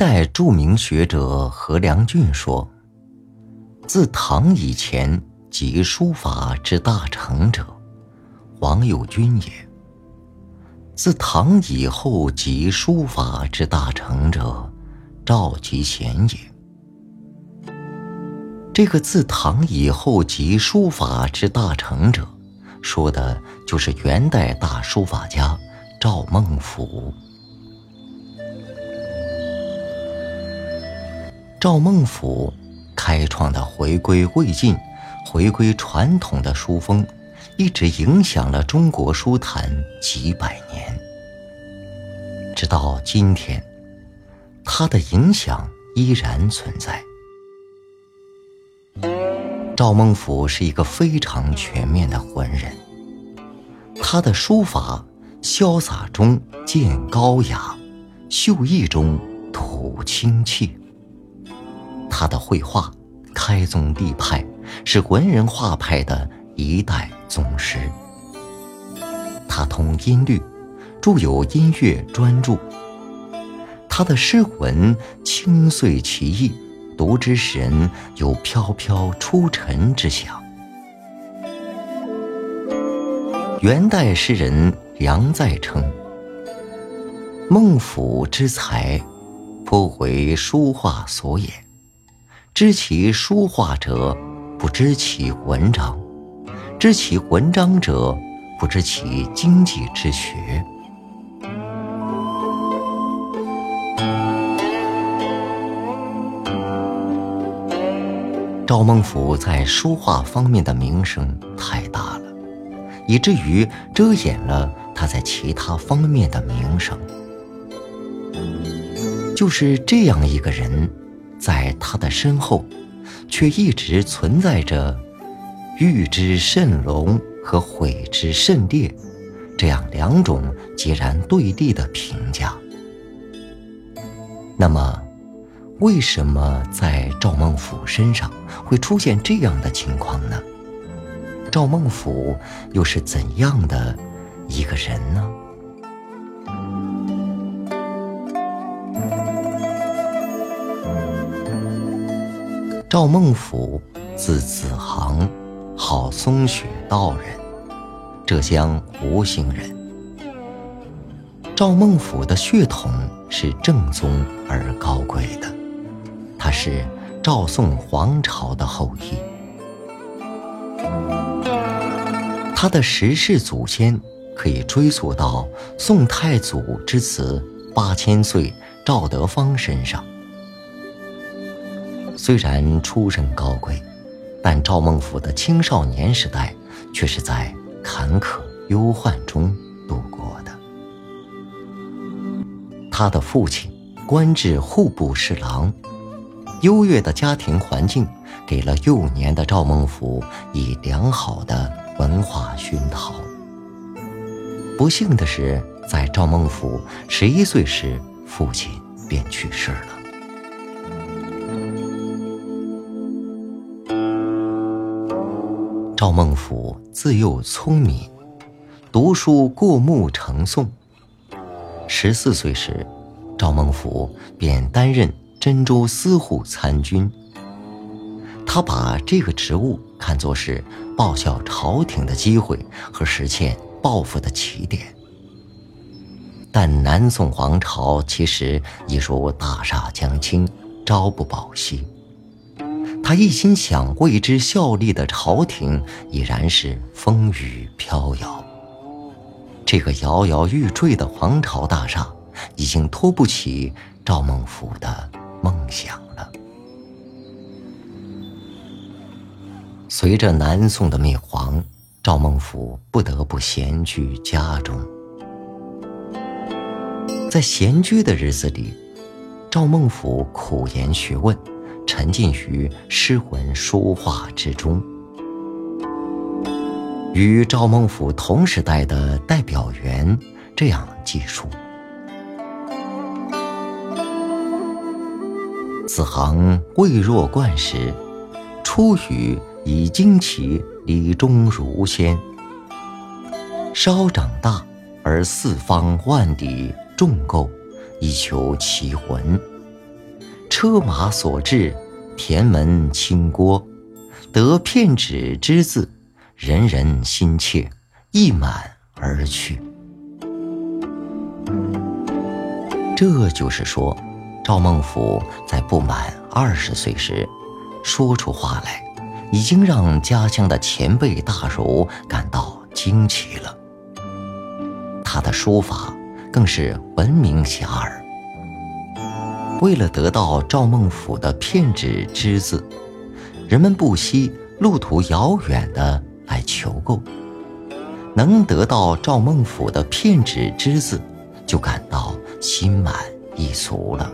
代著名学者何良俊说：“自唐以前，集书法之大成者，王右军也；自唐以后，集书法之大成者，赵吉贤也。”这个自唐以后集书法之大成者，说的就是元代大书法家赵孟頫。赵孟俯开创的回归魏晋、回归传统的书风，一直影响了中国书坛几百年。直到今天，他的影响依然存在。赵孟俯是一个非常全面的文人，他的书法潇洒中见高雅，秀逸中吐清气。他的绘画开宗立派，是文人画派的一代宗师。他通音律，著有《音乐专著》。他的诗文清邃奇异，读之使人有飘飘出尘之想。元代诗人杨再称：“孟府之才，颇为书画所也。”知其书画者，不知其文章；知其文章者，不知其经济之学。赵孟俯在书画方面的名声太大了，以至于遮掩了他在其他方面的名声。就是这样一个人。在他的身后，却一直存在着“欲之甚隆”和“毁之甚烈”这样两种截然对立的评价。那么，为什么在赵孟俯身上会出现这样的情况呢？赵孟俯又是怎样的一个人呢？赵孟俯，字子航，号松雪道人，浙江吴兴人。赵孟俯的血统是正宗而高贵的，他是赵宋皇朝的后裔。他的十世祖先可以追溯到宋太祖之子八千岁赵德芳身上。虽然出身高贵，但赵孟俯的青少年时代却是在坎坷忧患中度过的。他的父亲官至户部侍郎，优越的家庭环境给了幼年的赵孟俯以良好的文化熏陶。不幸的是，在赵孟俯十一岁时，父亲便去世了。赵孟俯自幼聪明，读书过目成诵。十四岁时，赵孟俯便担任真州司户参军。他把这个职务看作是报效朝廷的机会和实现抱负的起点。但南宋皇朝其实已属大厦将倾，朝不保夕。他一心想为之效力的朝廷已然是风雨飘摇，这个摇摇欲坠的皇朝大厦已经托不起赵孟俯的梦想了。随着南宋的灭亡，赵孟俯不得不闲居家中。在闲居的日子里，赵孟俯苦研学问。沉浸于诗文书画之中，与赵孟俯同时代的代表员这样记述：此行未若冠时，初语以惊奇礼中如仙；稍长大而四方万里众构，以求其魂，车马所至，田门清郭，得片纸之字，人人心切，意满而去。这就是说，赵孟頫在不满二十岁时，说出话来，已经让家乡的前辈大儒感到惊奇了。他的书法更是闻名遐迩。为了得到赵孟俯的片纸之字，人们不惜路途遥远的来求购。能得到赵孟俯的片纸之字，就感到心满意足了。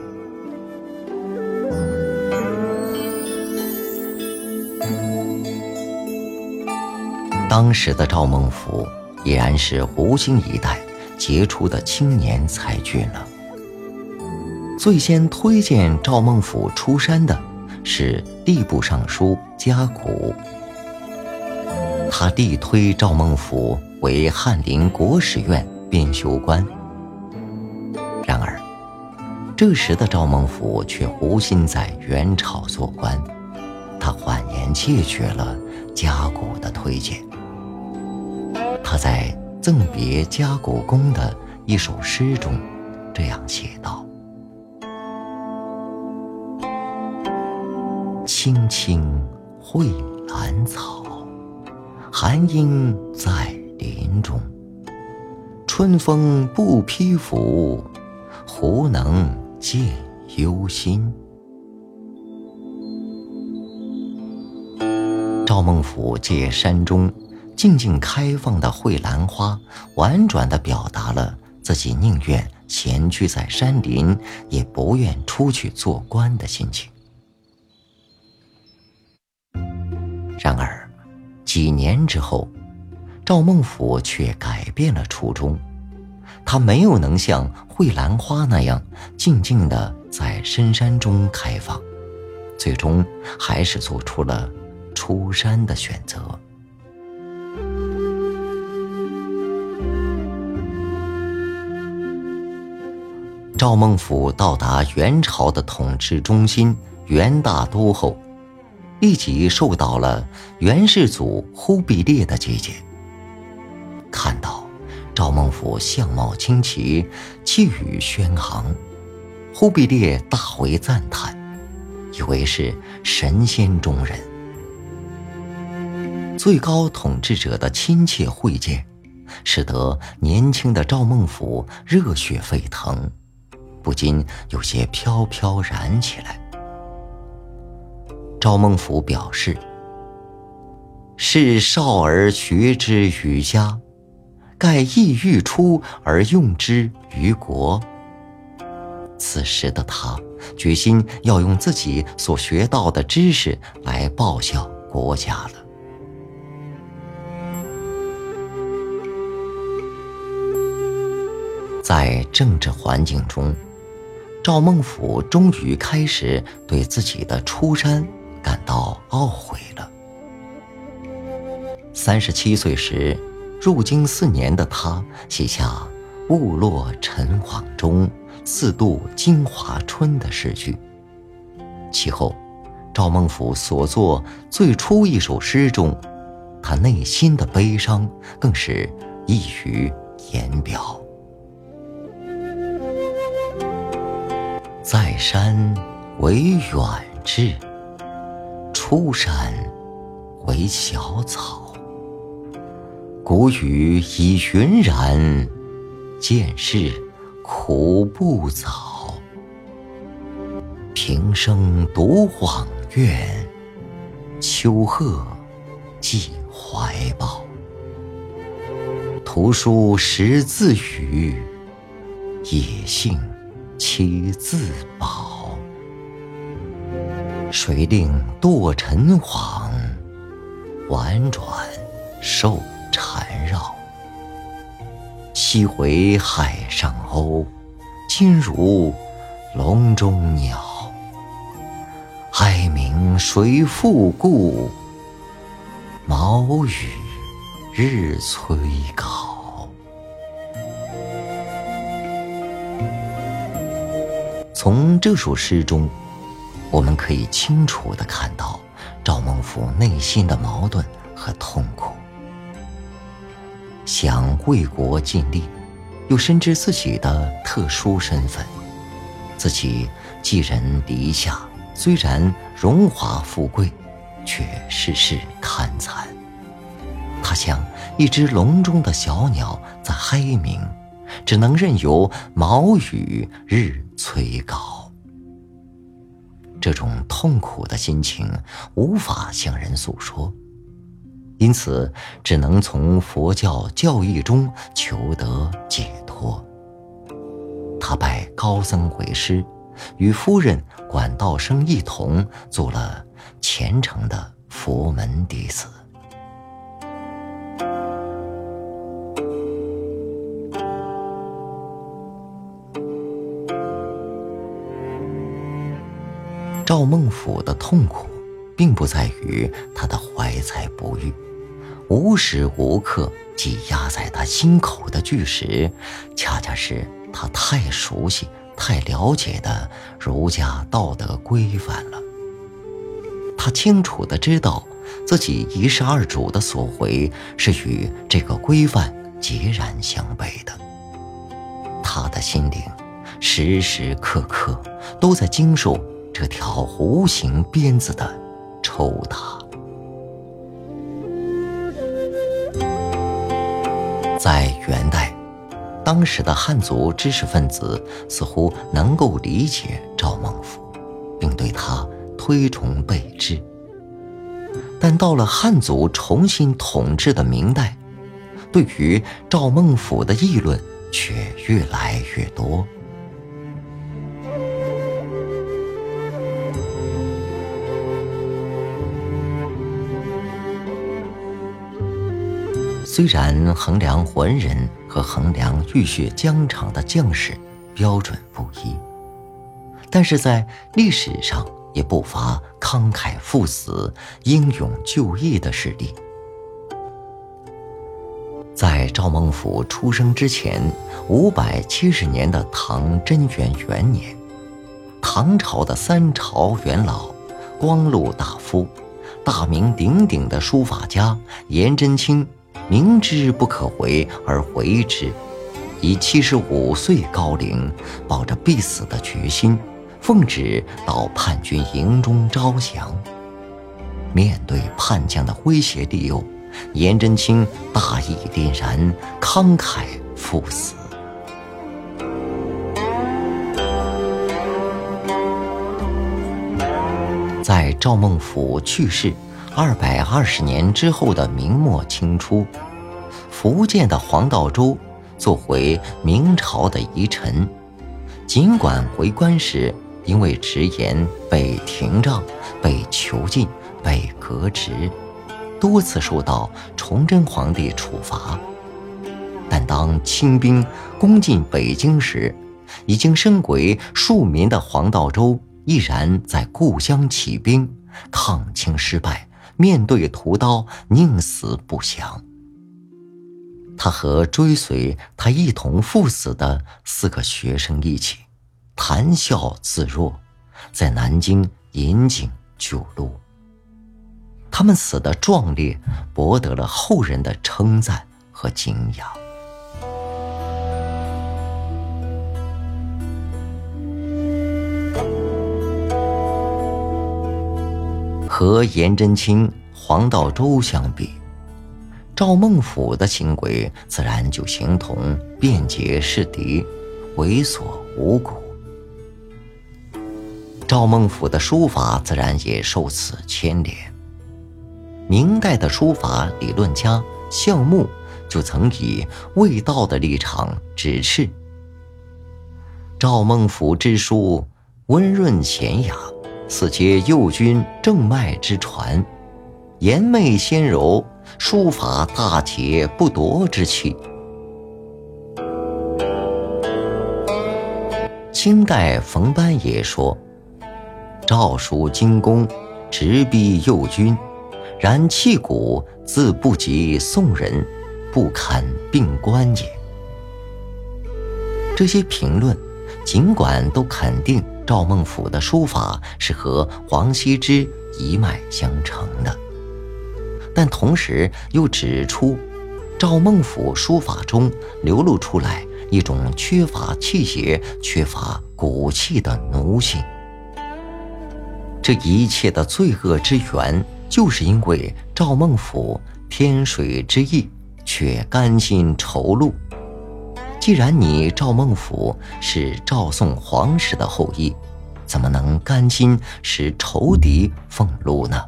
当时的赵孟俯已然是湖心一带杰出的青年才俊了。最先推荐赵孟頫出山的是吏部尚书贾谷，他力推赵孟頫为翰林国史院编修官。然而，这时的赵孟頫却无心在元朝做官，他婉言谢绝了贾谷的推荐。他在赠别贾谷公的一首诗中这样写道。青青蕙兰草，寒英在林中。春风不披拂，胡能见忧心？赵孟俯借山中静静开放的蕙兰花，婉转地表达了自己宁愿闲居在山林，也不愿出去做官的心情。然而，几年之后，赵孟頫却改变了初衷。他没有能像蕙兰花那样静静的在深山中开放，最终还是做出了出山的选择。赵孟頫到达元朝的统治中心元大都后。立即受到了元世祖忽必烈的接见。看到赵孟頫相貌清奇，气宇轩昂，忽必烈大为赞叹，以为是神仙中人。最高统治者的亲切会见，使得年轻的赵孟頫热血沸腾，不禁有些飘飘然起来。赵孟頫表示：“是少儿学之于家，盖意欲出而用之于国。”此时的他决心要用自己所学到的知识来报效国家了。在政治环境中，赵孟頫终于开始对自己的出山。感到懊悔了。三十七岁时，入京四年的他写下“误落尘网中，自度京华春”的诗句。其后，赵孟頫所作最初一首诗中，他内心的悲伤更是溢于言表。在山为远志。出山为小草，谷雨已云然，见事苦不早。平生独往愿，秋鹤寄怀抱。图书识字语，野性栖自保。谁令堕尘网，婉转受缠绕？昔回海上鸥，今如笼中鸟。哀鸣谁复顾？毛羽日催稿。从这首诗中。我们可以清楚地看到赵孟頫内心的矛盾和痛苦。想为国尽力，又深知自己的特殊身份，自己寄人篱下，虽然荣华富贵，却世事堪残。他像一只笼中的小鸟在哀鸣，只能任由毛羽日催稿。这种痛苦的心情无法向人诉说。因此，只能从佛教教义中求得解脱。他拜高僧为师，与夫人管道生一同做了虔诚的佛门弟子。赵孟頫的痛苦，并不在于他的怀才不遇。无时无刻挤压在他心口的巨石，恰恰是他太熟悉、太了解的儒家道德规范了。他清楚的知道，自己一世二主的所为是与这个规范截然相悖的。他的心灵，时时刻刻都在经受这条弧形鞭子的抽打。在元代，当时的汉族知识分子似乎能够理解赵孟俯，并对他推崇备至。但到了汉族重新统治的明代，对于赵孟俯的议论却越来越多。虽然衡量文人和衡量浴血疆场的将士标准不一，但是在历史上也不乏慷慨赴死、英勇就义的事例。在赵孟頫出生之前五百七十年的唐贞元元年，唐朝的三朝元老、光禄大夫、大名鼎鼎的书法家颜真卿。明知不可为而为之，以七十五岁高龄，抱着必死的决心，奉旨到叛军营中招降。面对叛将的威胁利诱，颜真卿大义凛然，慷慨赴死。在赵孟頫去世。二百二十年之后的明末清初，福建的黄道周做回明朝的遗臣，尽管回关时因为直言被廷杖、被囚禁、被革职，多次受到崇祯皇帝处罚，但当清兵攻进北京时，已经身为庶民的黄道周毅然在故乡起兵抗清失败。面对屠刀，宁死不降。他和追随他一同赴死的四个学生一起，谈笑自若，在南京引颈救路。他们死的壮烈，博得了后人的称赞和敬仰。和颜真卿、黄道周相比，赵孟頫的行为自然就形同便捷是敌，猥琐无骨。赵孟頫的书法自然也受此牵连。明代的书法理论家项穆就曾以魏道的立场指斥赵孟頫之书温润娴雅。似皆右军正脉之传，颜媚纤柔，书法大体不夺之气。清代冯班也说：“诏书精工，直逼右军，然气骨自不及宋人，不堪并观也。”这些评论，尽管都肯定赵孟俯的书法是和王羲之一脉相承的，但同时又指出，赵孟俯书法中流露出来一种缺乏气节、缺乏骨气的奴性。这一切的罪恶之源，就是因为赵孟俯天水之意，却甘心仇戮。既然你赵孟俯是赵宋皇室的后裔，怎么能甘心使仇敌俸禄呢？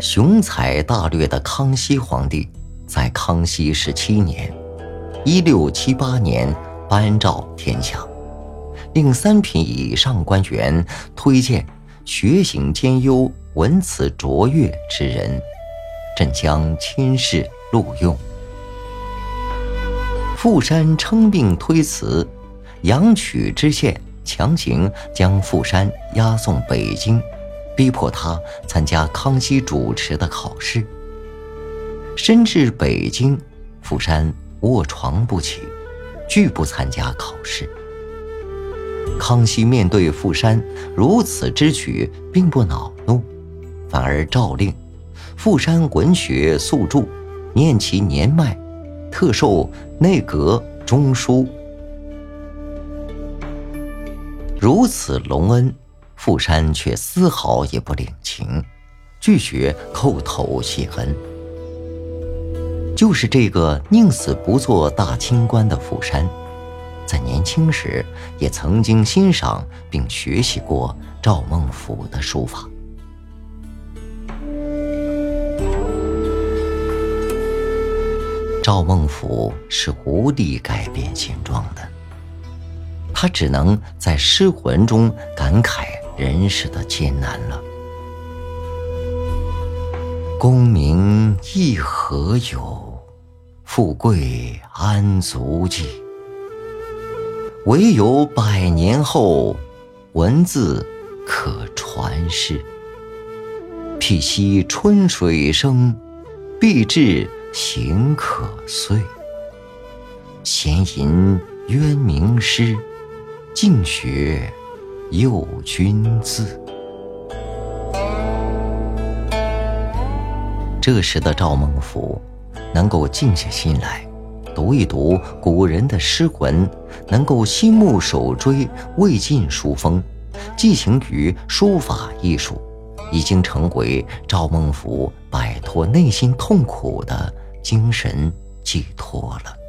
雄才大略的康熙皇帝，在康熙十七年（一六七八年）颁诏天下，令三品以上官员推荐学行兼优。文辞卓越之人，朕将亲试录用。富山称病推辞，阳曲知县强行将富山押送北京，逼迫他参加康熙主持的考试。身至北京，富山卧床不起，拒不参加考试。康熙面对富山如此之举，并不恼怒。反而诏令，富山文学速著，念其年迈，特授内阁中书。如此隆恩，富山却丝毫也不领情，拒绝叩头谢恩。就是这个宁死不做大清官的富山，在年轻时也曾经欣赏并学习过赵孟俯的书法。赵孟俯是无力改变现状的，他只能在失魂中感慨人世的艰难了。功名亦何有，富贵安足计？唯有百年后，文字可传世。辟兮春水生，必至。行可遂，闲吟渊明诗，静学幼君字。这时的赵孟俯，能够静下心来，读一读古人的诗文，能够心目手追，魏晋书风，寄情于书法艺术。已经成为赵孟俯摆脱内心痛苦的精神寄托了。